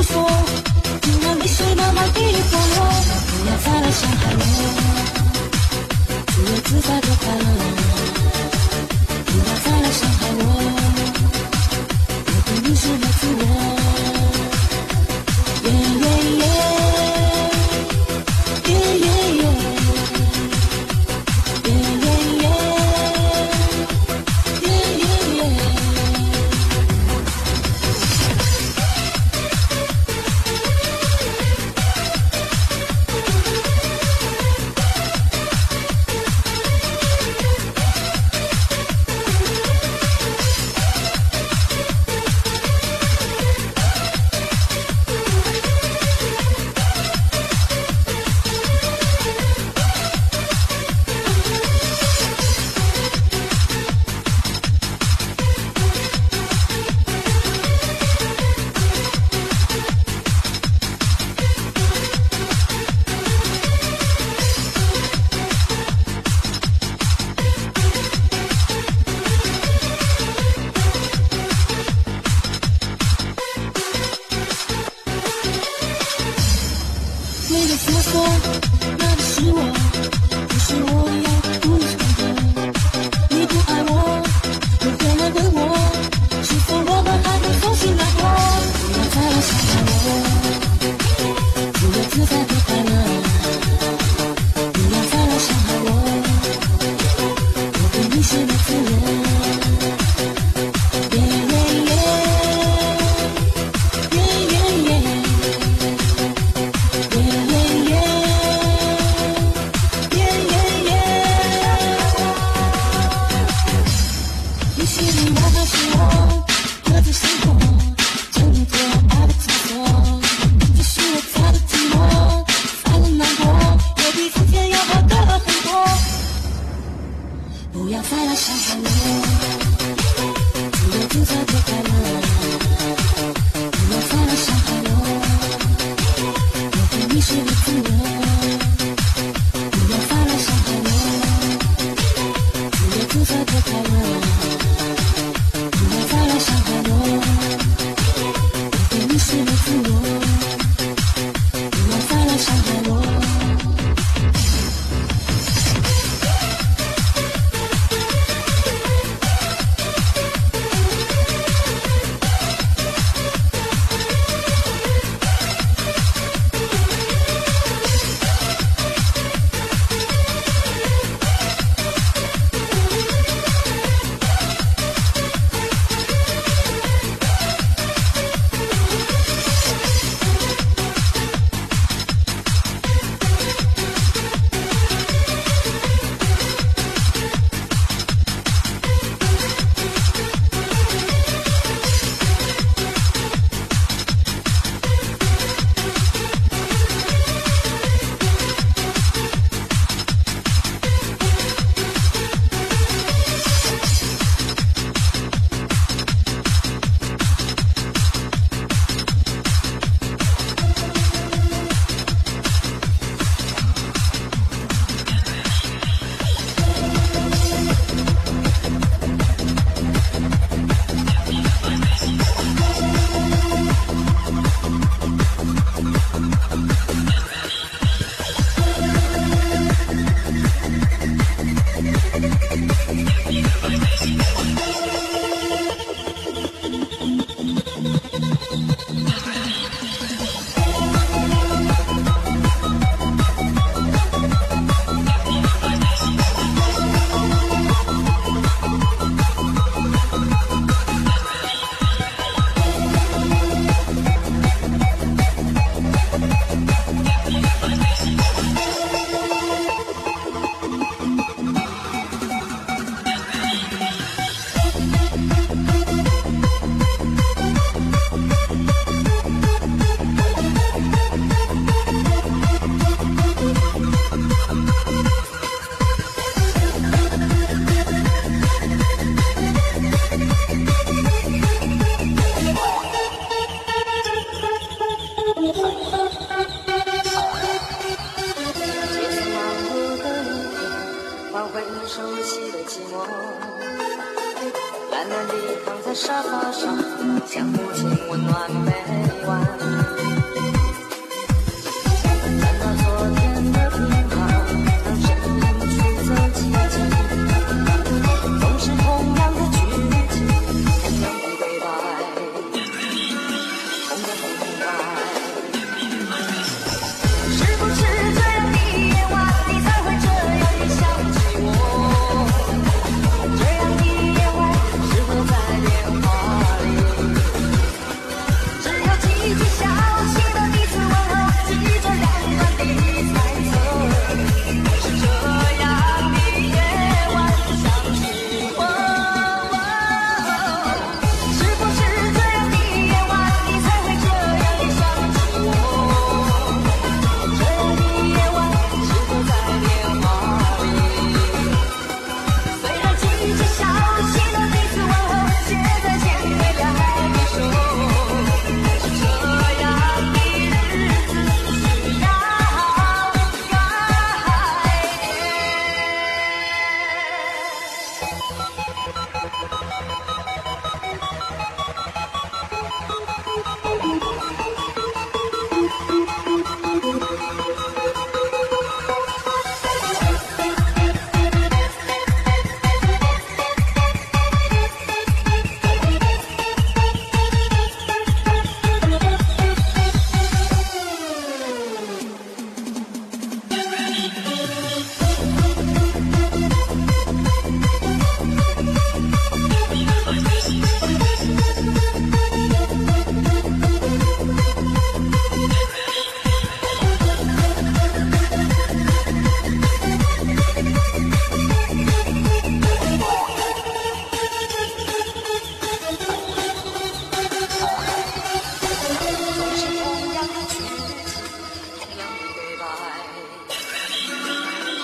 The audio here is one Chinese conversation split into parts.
incluso una 不要再来伤害我，自由自在的 yo.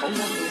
Bye.